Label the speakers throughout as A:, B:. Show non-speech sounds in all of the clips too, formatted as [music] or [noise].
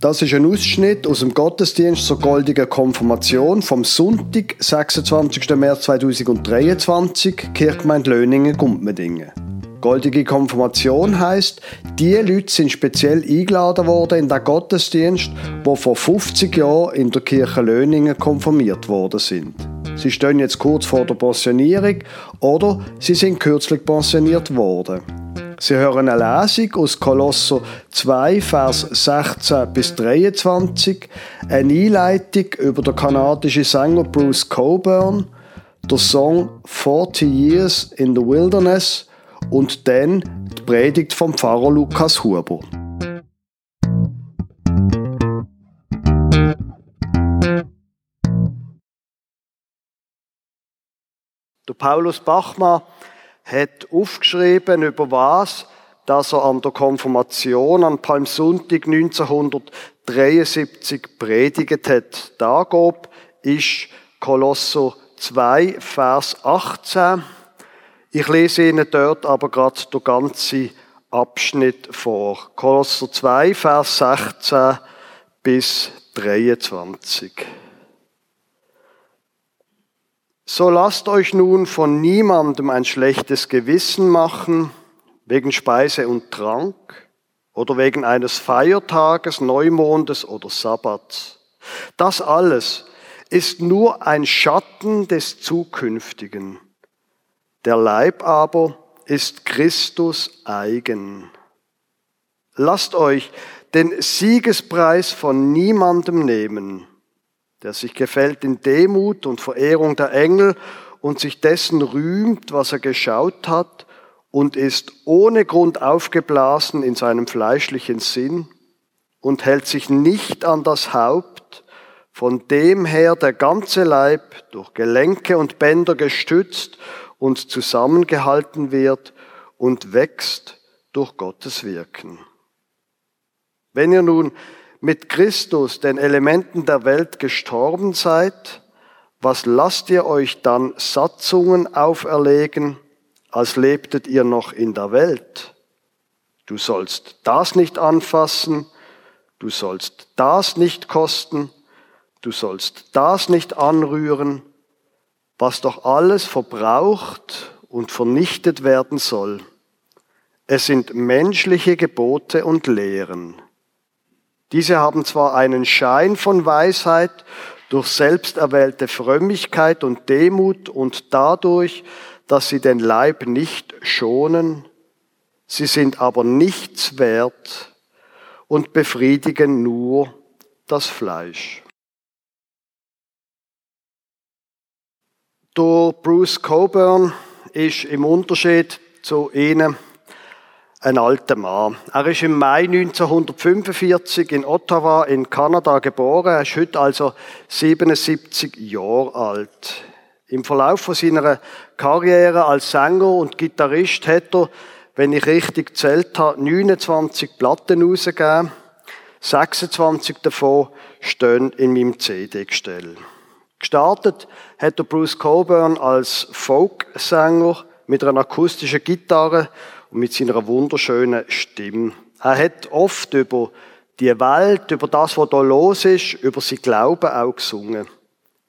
A: Das ist ein Ausschnitt aus dem Gottesdienst zur goldigen Konfirmation vom Sonntag, 26. März 2023, Kirchgemeinde Löningen, Gumpmedingen. Goldige Konfirmation heißt, die Leute sind speziell eingeladen worden in den Gottesdienst, wo vor 50 Jahren in der Kirche Löningen konfirmiert worden sind. Sie stehen jetzt kurz vor der Pensionierung oder sie sind kürzlich pensioniert worden. Sie hören eine Lesung aus Kolosser 2, Vers 16 bis 23, eine Einleitung über den kanadischen Sänger Bruce Coburn, der Song 40 Years in the Wilderness und dann die Predigt vom Pfarrer Lukas Huber. Der Paulus Bachmann hat aufgeschrieben, über was, dass er an der Konfirmation an Palmsonntag 1973 predigt hat. Da gab ist Kolosser 2, Vers 18. Ich lese Ihnen dort aber gerade den ganzen Abschnitt vor. Kolosser 2, Vers 16 bis 23. So lasst euch nun von niemandem ein schlechtes Gewissen machen, wegen Speise und Trank oder wegen eines Feiertages, Neumondes oder Sabbats. Das alles ist nur ein Schatten des Zukünftigen. Der Leib aber ist Christus eigen. Lasst euch den Siegespreis von niemandem nehmen der sich gefällt in Demut und Verehrung der Engel und sich dessen rühmt, was er geschaut hat und ist ohne Grund aufgeblasen in seinem fleischlichen Sinn und hält sich nicht an das Haupt, von dem her der ganze Leib durch Gelenke und Bänder gestützt und zusammengehalten wird und wächst durch Gottes Wirken. Wenn ihr nun mit Christus, den Elementen der Welt, gestorben seid, was lasst ihr euch dann Satzungen auferlegen, als lebtet ihr noch in der Welt? Du sollst das nicht anfassen, du sollst das nicht kosten, du sollst das nicht anrühren, was doch alles verbraucht und vernichtet werden soll. Es sind menschliche Gebote und Lehren. Diese haben zwar einen Schein von Weisheit durch selbsterwählte Frömmigkeit und Demut und dadurch, dass sie den Leib nicht schonen, sie sind aber nichts wert und befriedigen nur das Fleisch. Der Bruce Coburn ist im Unterschied zu ihnen ein alter Mann. Er ist im Mai 1945 in Ottawa in Kanada geboren. Er ist heute also 77 Jahre alt. Im Verlauf von seiner Karriere als Sänger und Gitarrist hat er, wenn ich richtig zählt habe, 29 Platten rausgegeben. 26 davon stehen in meinem CD-Gestell. Gestartet hat der Bruce Coburn als Folksänger mit einer akustischen Gitarre und mit seiner wunderschönen Stimme. Er hat oft über die Welt, über das, was da los ist, über sein Glauben auch gesungen.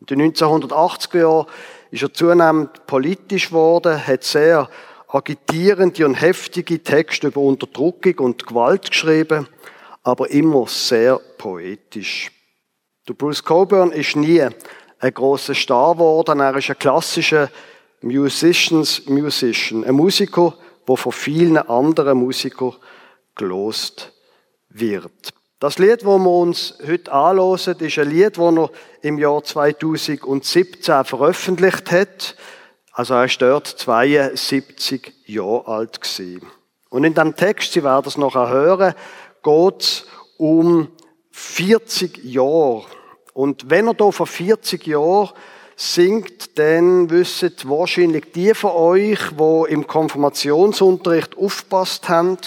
A: In den 1980er Jahren ist er zunehmend politisch geworden, hat sehr agitierende und heftige Texte über Unterdrückung und Gewalt geschrieben, aber immer sehr poetisch. Der Bruce Coburn ist nie ein großer Star geworden. Er ist ein klassischer Musicians Musician, ein Musiker, wo von vielen anderen Musikern gelost wird. Das Lied, wo wir uns heute anhören, ist ein Lied, das er im Jahr 2017 veröffentlicht hat. Also er ist dort 72 Jahre alt gewesen. Und in dem Text, Sie werden es noch hören, geht es um 40 Jahre. Und wenn er da vor 40 Jahren singt, dann wissen wahrscheinlich die von euch, wo im Konfirmationsunterricht aufpasst haben,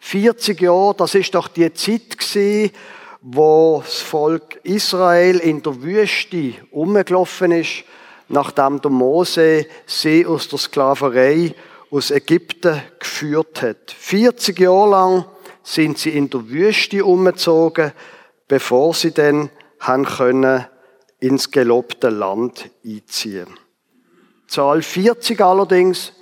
A: 40 Jahre, das ist doch die Zeit gewesen, wo das Volk Israel in der Wüste umgelaufen ist, nachdem der Mose sie aus der Sklaverei aus Ägypten geführt hat. 40 Jahre lang sind sie in der Wüste umgezogen, bevor sie dann haben können ins gelobte Land einziehen. Zahl 40 allerdings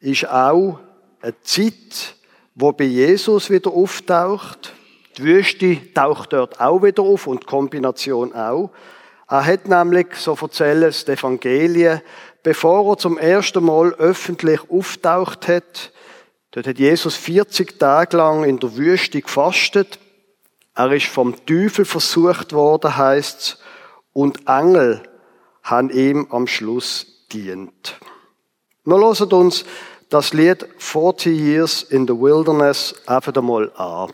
A: ist auch eine Zeit, wo bei Jesus wieder auftaucht. Die Wüste taucht dort auch wieder auf und die Kombination auch. Er hat nämlich, so erzählen es die Evangelien, bevor er zum ersten Mal öffentlich auftaucht hat, dort hat Jesus 40 Tage lang in der Wüste gefastet. Er ist vom Teufel versucht worden, heißt's, und Engel haben ihm am Schluss dient. Wir hören uns das Lied 40 Years in the Wilderness einfach einmal an.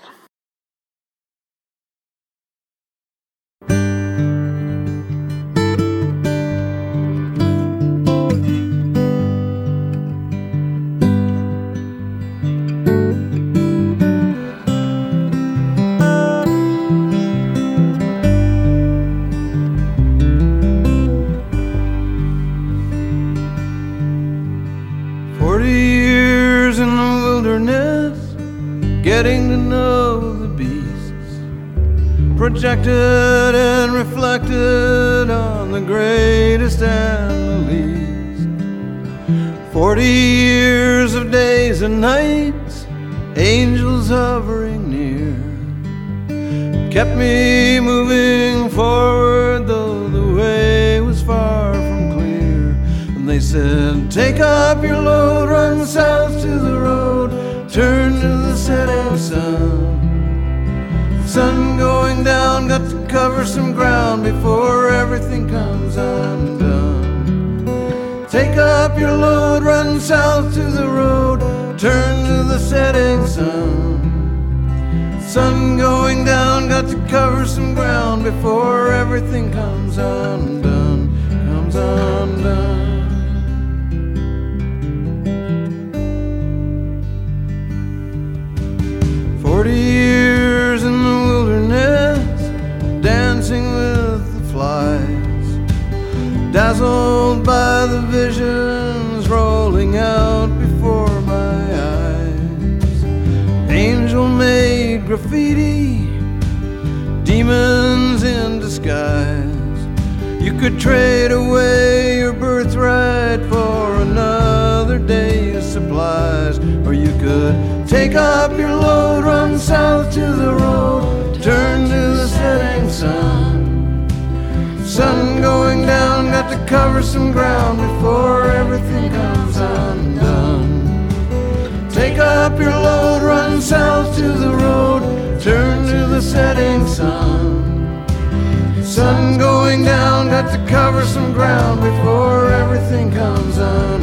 B: Projected and reflected on the greatest and the least. Forty years of days and nights, angels hovering near, kept me moving forward though the way was far from clear. And they said, Take up your load, run south to the road, turn to the setting sun sun going down, got to cover some ground before everything comes undone. Take up your load, run south to the road, turn to the setting sun. Sun going down, got to cover some ground before everything comes undone, comes undone. Trade away your birthright for another day's supplies, or you could take up your load, run south to the road, turn to the setting sun. Sun going down, got to cover some ground before everything comes undone. Take up your load, run south to the road, turn to the setting sun. Sun going down, to cover some ground before everything comes undone,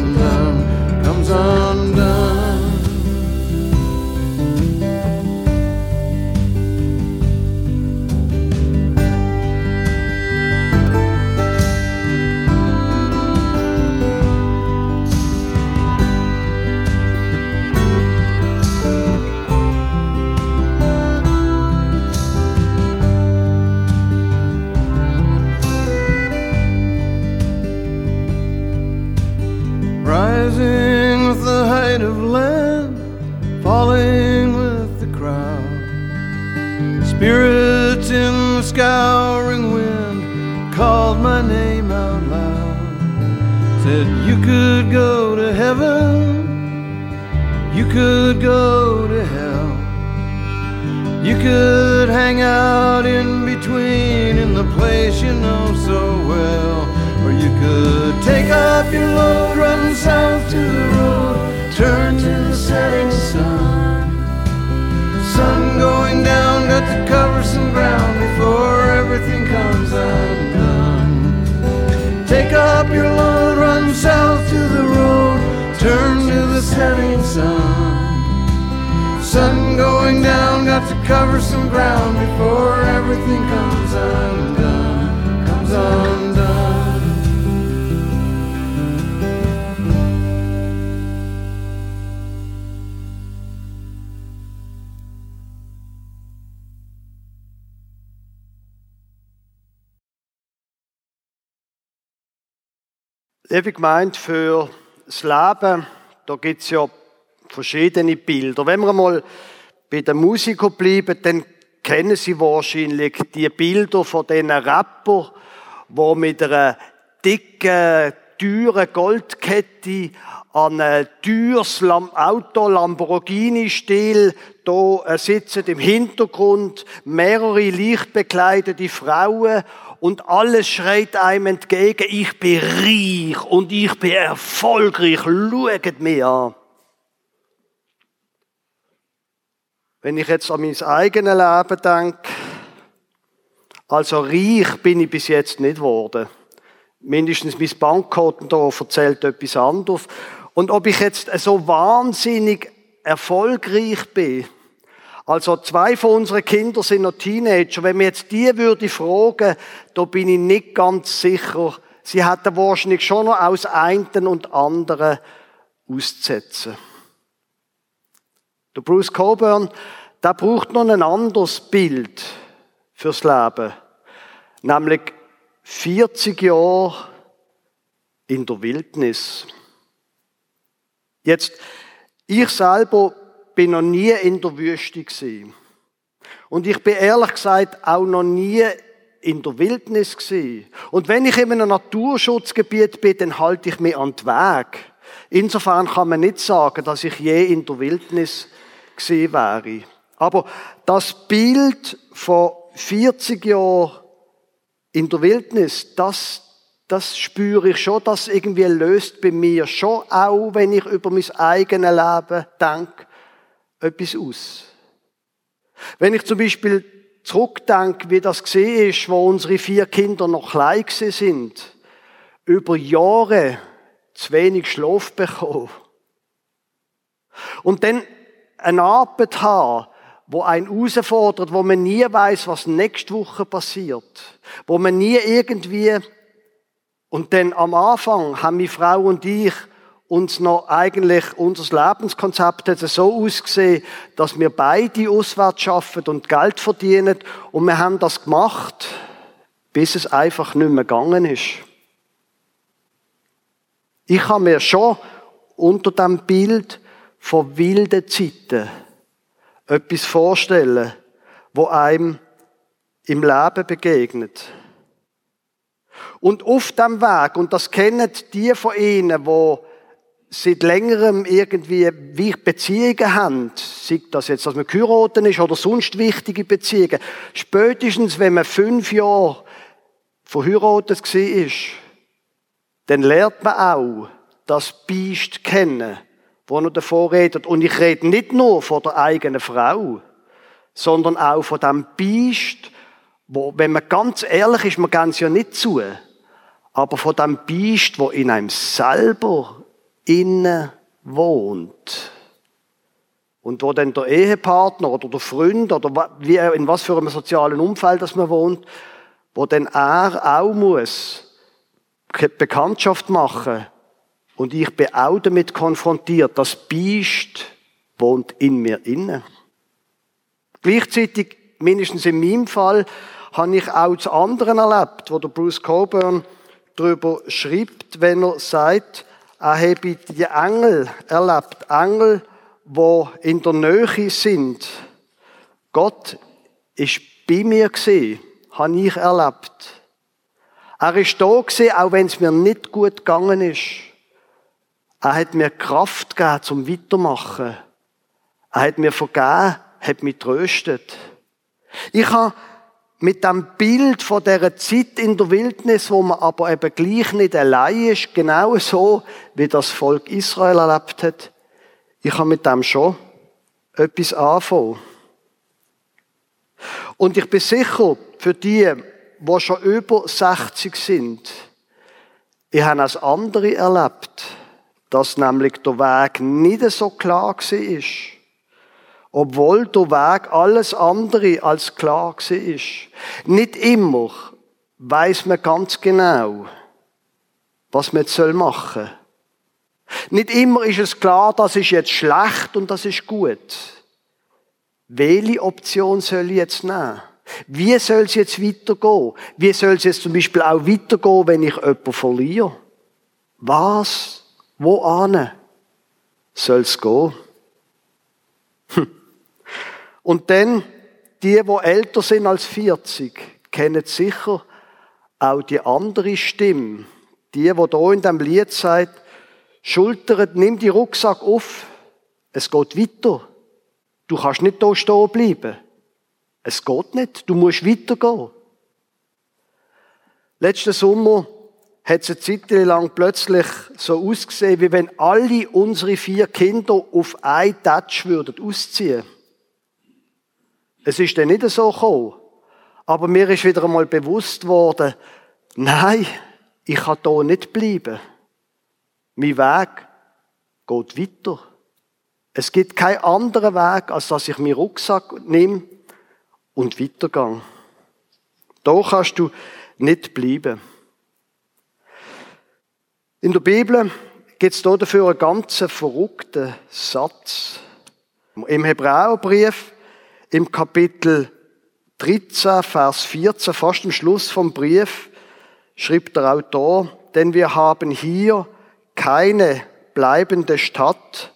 B: my name out loud. Said you could go to heaven, you could go to hell. You could hang out in between in the place you know so well. Or you could take up your load, run south to the road, turn to the setting sun. Sun going down, got to cover some ground before everything comes undone. Take up your load, run south to the road, turn to the setting sun. Sun going down, got to cover some ground before everything comes undone, comes undone.
A: Liebe gemeint für das Leben, da gibt es ja verschiedene Bilder. Wenn wir mal bei den Musikern bleiben, dann kennen Sie wahrscheinlich die Bilder von diesen Rapper, wo mit einer dicken, teuren Goldkette an ein teures Auto Lamborghini-Stil da äh, sitzen im Hintergrund mehrere leicht bekleidete Frauen und alles schreit einem entgegen, ich bin reich und ich bin erfolgreich, schaut mir an. Wenn ich jetzt an mein eigenes Leben denke, also reich bin ich bis jetzt nicht geworden. Mindestens mein Bankkonto erzählt etwas anderes. Und ob ich jetzt so wahnsinnig erfolgreich bin, also zwei von unseren Kindern sind noch Teenager. Wenn mir jetzt die würde fragen, da bin ich nicht ganz sicher. Sie hätten wahrscheinlich schon noch aus einen und anderen auszusetzen. Der Bruce Coburn, der braucht noch ein anderes Bild fürs Leben. Nämlich 40 Jahre in der Wildnis. Jetzt, ich selber bin noch nie in der Wüste gewesen. Und ich bin ehrlich gesagt auch noch nie in der Wildnis gewesen. Und wenn ich in einem Naturschutzgebiet bin, dann halte ich mich an den Weg. Insofern kann man nicht sagen, dass ich je in der Wildnis gewesen wäre. Aber das Bild von 40 Jahren in der Wildnis, das, das spüre ich schon, das irgendwie löst bei mir schon auch, wenn ich über mein eigenes Leben denke, etwas aus. Wenn ich zum Beispiel zurückdenke, wie das gesehen ist, wo unsere vier Kinder noch klein sind, über Jahre zu wenig Schlaf bekommen. Und dann eine Arbeit haben, wo ein herausfordert, wo man nie weiß, was nächste Woche passiert, wo man nie irgendwie und dann am Anfang haben meine Frau und ich uns noch eigentlich unser Lebenskonzept hat so ausgesehen, dass wir beide auswärts schaffen und Geld verdienen und wir haben das gemacht, bis es einfach nicht mehr gegangen ist. Ich habe mir schon unter dem Bild von wilden Zeiten etwas vorstellen, wo einem im Leben begegnet. Und auf dem Weg, und das kennen die von Ihnen, wo seit längerem irgendwie wie Beziehungen haben, sei das jetzt, dass man geheiratet ist oder sonst wichtige Beziehungen, spätestens wenn man fünf Jahre verheiratet war, dann lernt man auch das Biest kennen, wo er davor redet. Und ich rede nicht nur von der eigenen Frau, sondern auch von dem Biest, wo, wenn man ganz ehrlich ist, man es ja nicht zu, aber von dem Biest, wo in einem selber innen wohnt. Und wo dann der Ehepartner oder der Freund oder wie, in was für einem sozialen Umfeld das man wohnt, wo dann er auch muss Bekanntschaft machen und ich bin auch damit konfrontiert, das Biest wohnt in mir inne. Gleichzeitig, mindestens in meinem Fall, habe ich auch zu anderen erlebt, wo der Bruce Coburn darüber schreibt, wenn er sagt, habe die Engel erlebt. Engel, wo in der Nähe sind. Gott ist bei mir gesehen, habe ich erlebt. Er ist da gesehen, auch wenn es mir nicht gut gegangen ist. Er hat mir Kraft gegeben zum Weitermachen. Er hat mir vergeben, hat mich tröstet. Ich habe mit dem Bild von der Zeit in der Wildnis, wo man aber eben gleich nicht allein ist, genau so, wie das Volk Israel erlebt hat. Ich habe mit dem schon etwas anfangen. Und ich bin sicher, für die, die schon über 60 sind, ich habe als andere erlebt, dass nämlich der Weg nicht so klar war obwohl der Weg alles andere als klar war. Nicht immer weiß man ganz genau, was man jetzt machen soll. Nicht immer ist es klar, das ist jetzt schlecht und das ist gut. Welche Option soll ich jetzt nehmen? Wie soll es jetzt weitergehen? Wie soll es jetzt zum Beispiel auch weitergehen, wenn ich jemanden verliere? Was? Wo ane? Soll es gehen? Und dann die, die älter sind als 40, kennen sicher auch die andere Stimme. Die, die hier in dem Lied sagt, schultert, nimm die Rucksack auf, es geht weiter. Du kannst nicht hier stehen bleiben. Es geht nicht, du musst weitergehen. Letzten Sommer hat es eine Zeit lang plötzlich so ausgesehen, wie wenn alle unsere vier Kinder auf ein Touch würden ausziehen. Es ist dann nicht so gekommen. Aber mir ist wieder einmal bewusst worden, nein, ich kann hier nicht bleiben. Mein Weg geht weiter. Es gibt keinen anderen Weg, als dass ich meinen Rucksack nehme und weitergehe. Da kannst du nicht bleiben. In der Bibel gibt es dafür einen ganz verrückten Satz. Im Hebräerbrief, im Kapitel 13, Vers 14, fast am Schluss vom Brief, schreibt der Autor, denn wir haben hier keine bleibende Stadt,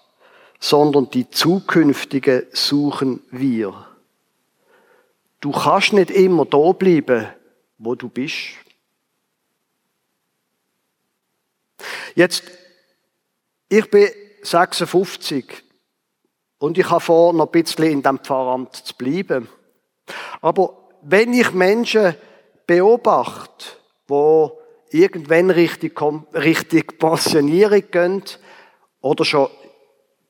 A: sondern die zukünftige suchen wir. Du kannst nicht immer da bleiben, wo du bist. Jetzt, ich bin 56 und ich habe vor, noch ein bisschen in diesem Pfarramt zu bleiben. Aber wenn ich Menschen beobachte, wo irgendwann richtig, richtig Pensionierung gehen oder schon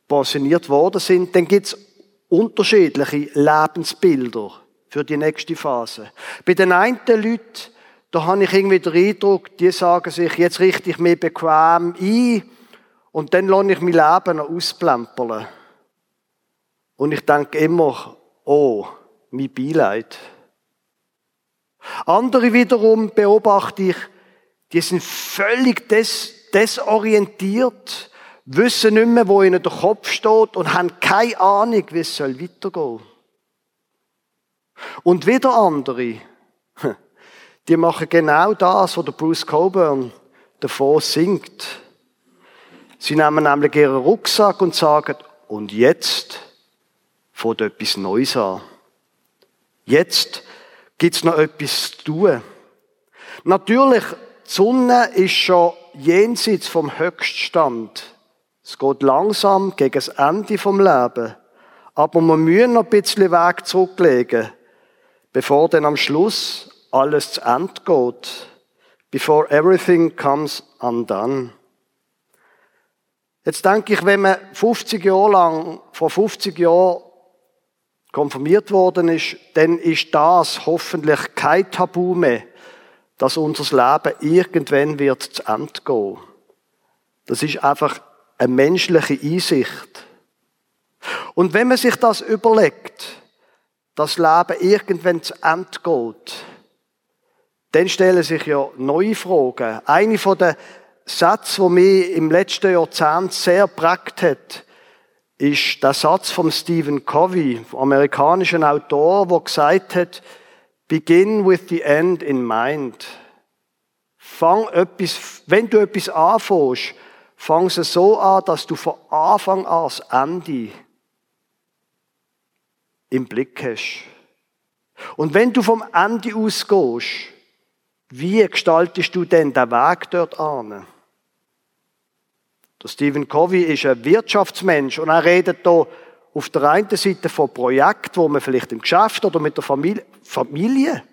A: pensioniert worden sind, dann gibt es unterschiedliche Lebensbilder für die nächste Phase. Bei den einen Leuten, da habe ich irgendwie den Eindruck, die sagen sich, jetzt richte ich mich bequem ein und dann lasse ich mein Leben noch ausplempern. Und ich denke immer, oh, mein Beileid. Andere wiederum beobachte ich, die sind völlig des, desorientiert, wissen nicht mehr, wo ihnen der Kopf steht und haben keine Ahnung, wie es weitergehen soll. Und wieder andere, [laughs] die machen genau das, was der Bruce Coburn davor singt. Sie nehmen nämlich ihren Rucksack und sagen, und jetzt fängt etwas Neues an. Jetzt gibt's noch etwas zu tun. Natürlich, die Sonne ist schon jenseits vom Höchststand. Es geht langsam gegen das Ende vom Leben. Aber wir müssen noch ein bisschen Weg zurücklegen, bevor dann am Schluss alles zu Ende geht. Before everything comes undone. Jetzt denke ich, wenn man 50 Jahre lang, vor 50 Jahren konfirmiert worden ist, dann ist das hoffentlich kein Tabu mehr, dass unser Leben irgendwann wird zu Ende gehen. Das ist einfach eine menschliche Einsicht. Und wenn man sich das überlegt, das Leben irgendwann zu Ende geht, dann stellen sich ja neue Fragen. Eine von den Sätzen, die mich im letzten Jahrzehnt sehr prägt hat, ist der Satz von Stephen Covey, amerikanischen Autor, der gesagt hat, Begin with the end in mind. Fang etwas, wenn du etwas anfängst, fang es so an, dass du von Anfang an das Ende im Blick hast. Und wenn du vom Ende ausgehst, wie gestaltest du denn den Weg dort an? Der Stephen Covey ist ein Wirtschaftsmensch und er redet hier auf der einen Seite von Projekten, wo man vielleicht im Geschäft oder mit der Familie, Familie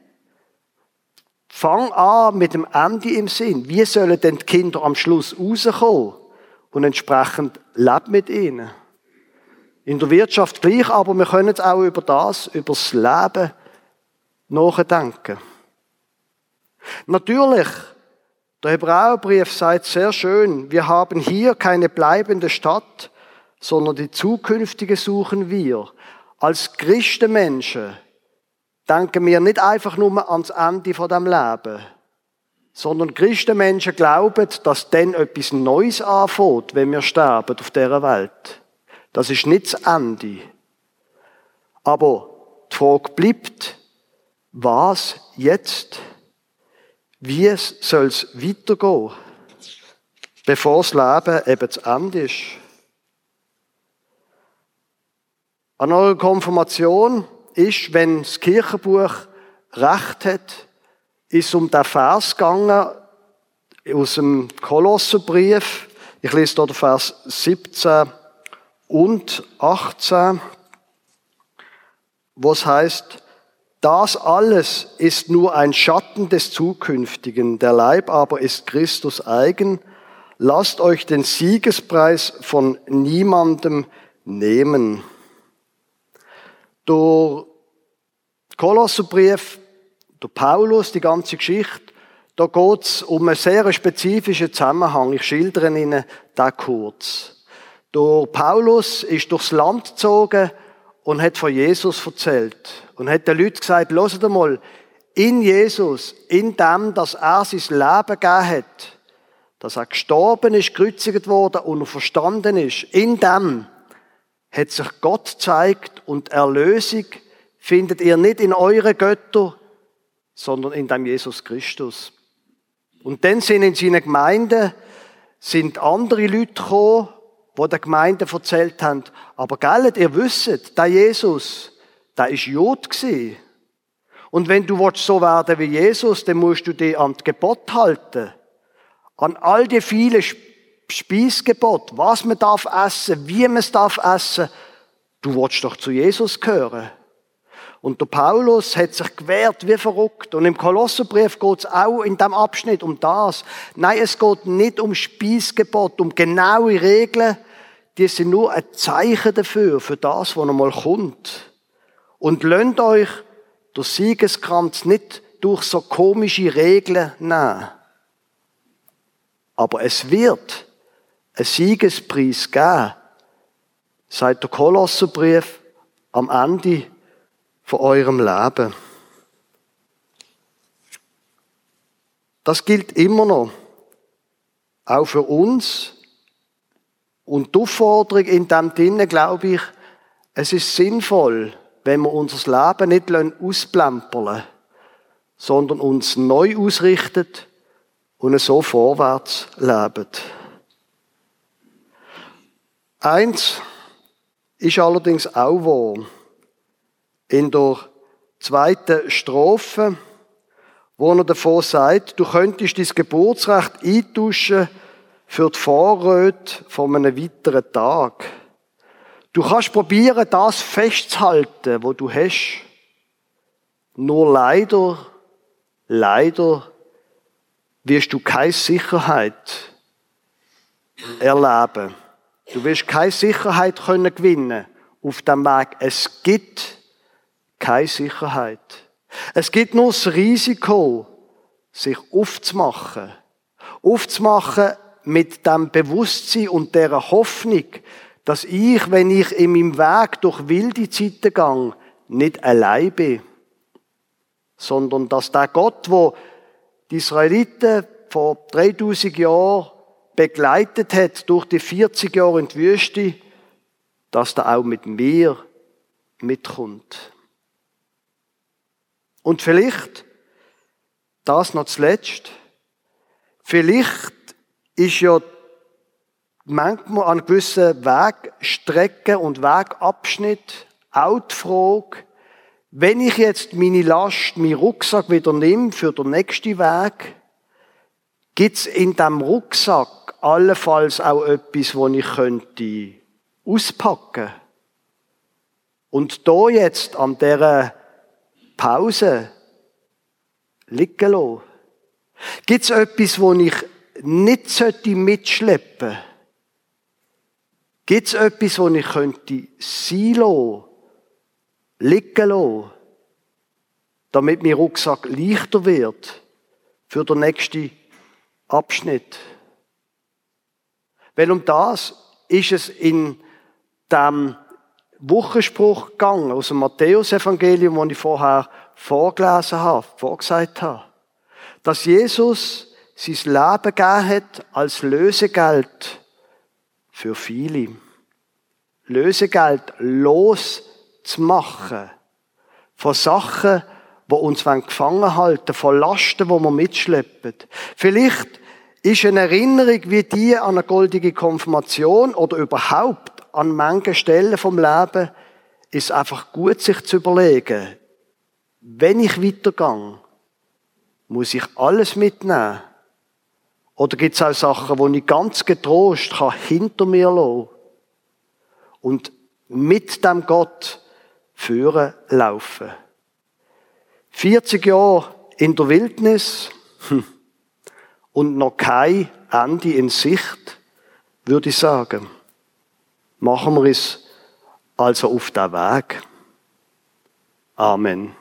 A: Fang an mit dem Ende im Sinn. Wie sollen denn die Kinder am Schluss rauskommen? Und entsprechend lebt mit ihnen. In der Wirtschaft gleich, aber wir können auch über das, über das Leben nachdenken. Natürlich, der Hebräerbrief sagt sehr schön, wir haben hier keine bleibende Stadt, sondern die zukünftige suchen wir. Als Christenmenschen denken wir nicht einfach nur ans Ende von dem Leben, sondern Christenmenschen glauben, dass dann etwas Neues anfängt, wenn wir sterben auf dieser Welt. Das ist nicht das Ende. Aber die Frage bleibt, was jetzt? Wie soll es weitergehen, bevor das Leben eben zu Ende ist? An eurer Konfirmation ist, wenn das Kirchenbuch recht hat, ist um den Vers gegangen aus dem Kolosserbrief. Ich lese dort Vers 17 und 18, wo es heißt, das alles ist nur ein Schatten des Zukünftigen, der Leib aber ist Christus eigen. Lasst euch den Siegespreis von niemandem nehmen. Durch Kolosserbrief, durch Paulus, die ganze Geschichte, da geht es um einen sehr spezifischen Zusammenhang. Ich schildere Ihnen da kurz. Der Paulus ist durchs Land gezogen und hat von Jesus erzählt. Und hat den Leuten gesagt, hört mal, in Jesus, in dem, dass er sein Leben gegeben hat, dass er gestorben ist, gekreuzigt worden und verstanden ist, in dem hat sich Gott zeigt und Erlösung findet ihr nicht in euren Göttern, sondern in dem Jesus Christus. Und dann sind in seiner Gemeinde sind andere Leute gekommen, die der Gemeinde erzählt haben, aber gell, ihr wisst, der Jesus, der ist Jod gewesen. Und wenn du so werden wie Jesus, dann musst du dich an das Gebot halten. An all die vielen Speisgebot, was man darf essen, wie man es darf essen. Du willst doch zu Jesus gehören. Und der Paulus hat sich gewehrt wie verrückt. Und im Kolosserbrief geht es auch in dem Abschnitt um das. Nein, es geht nicht um Speisgebot, um genaue Regeln. Die sind nur ein Zeichen dafür, für das, was noch mal kommt. Und lönt euch der Siegeskranz nicht durch so komische Regeln nehmen. Aber es wird einen Siegespreis geben, sagt der Kolosserbrief am Ende von eurem Leben. Das gilt immer noch, auch für uns. Und die Aufforderung in dem Sinne, glaube ich, es ist sinnvoll, wenn wir unser Leben nicht ausplempern sondern uns neu ausrichtet und so vorwärts leben. Eins ist allerdings auch wahr in der zweiten Strophe, wo er davor sagt, du könntest dein Geburtsrecht eintauschen für die Vorräte von einem weiteren Tag. Du kannst probieren, das festzuhalten, wo du hast. Nur leider, leider wirst du keine Sicherheit erleben. Du wirst keine Sicherheit können gewinnen auf dem Weg. Es gibt keine Sicherheit. Es gibt nur das Risiko, sich aufzumachen. Aufzumachen mit dem Bewusstsein und der Hoffnung, dass ich, wenn ich in meinem Weg durch wilde Zeiten gehe, nicht allein bin, sondern dass der Gott, wo die Israeliten vor 3000 Jahren begleitet hat durch die 40 Jahre in die Wüste, dass der auch mit mir mitkommt. Und vielleicht, das noch zuletzt, vielleicht ist ja manchmal an gewissen Wegstrecken und Wegabschnitt auch die Frage, wenn ich jetzt meine Last, meinen Rucksack wieder nehme für den nächsten Weg, gibt es in dem Rucksack allenfalls auch etwas, wo ich könnte auspacken und da jetzt an dieser Pause liegen lassen? Gibt es etwas, wo ich nicht mitschleppen sollte? Gibt es etwas, wo ich könnte sein lassen, liegen lassen, damit mein Rucksack leichter wird für den nächsten Abschnitt? Weil um das ist es in dem Wochenspruch gegangen aus dem Matthäusevangelium, den ich vorher vorgelesen habe, vorgesagt habe. Dass Jesus sein Leben gegeben hat als Lösegeld für viele. Lösegeld loszumachen von Sachen, die uns gefangen halten, von Lasten, die wir mitschleppen. Vielleicht ist eine Erinnerung wie die an eine goldige Konfirmation oder überhaupt an manchen Stellen vom Leben ist einfach gut, sich zu überlegen, wenn ich weitergehe, muss ich alles mitnehmen? Oder gibt es auch Sachen, wo ich ganz getrost kann hinter mir lassen und mit dem Gott führen laufen? 40 Jahre in der Wildnis hm, und noch kein Ende in Sicht, würde ich sagen. Machen wir es also auf den Weg. Amen.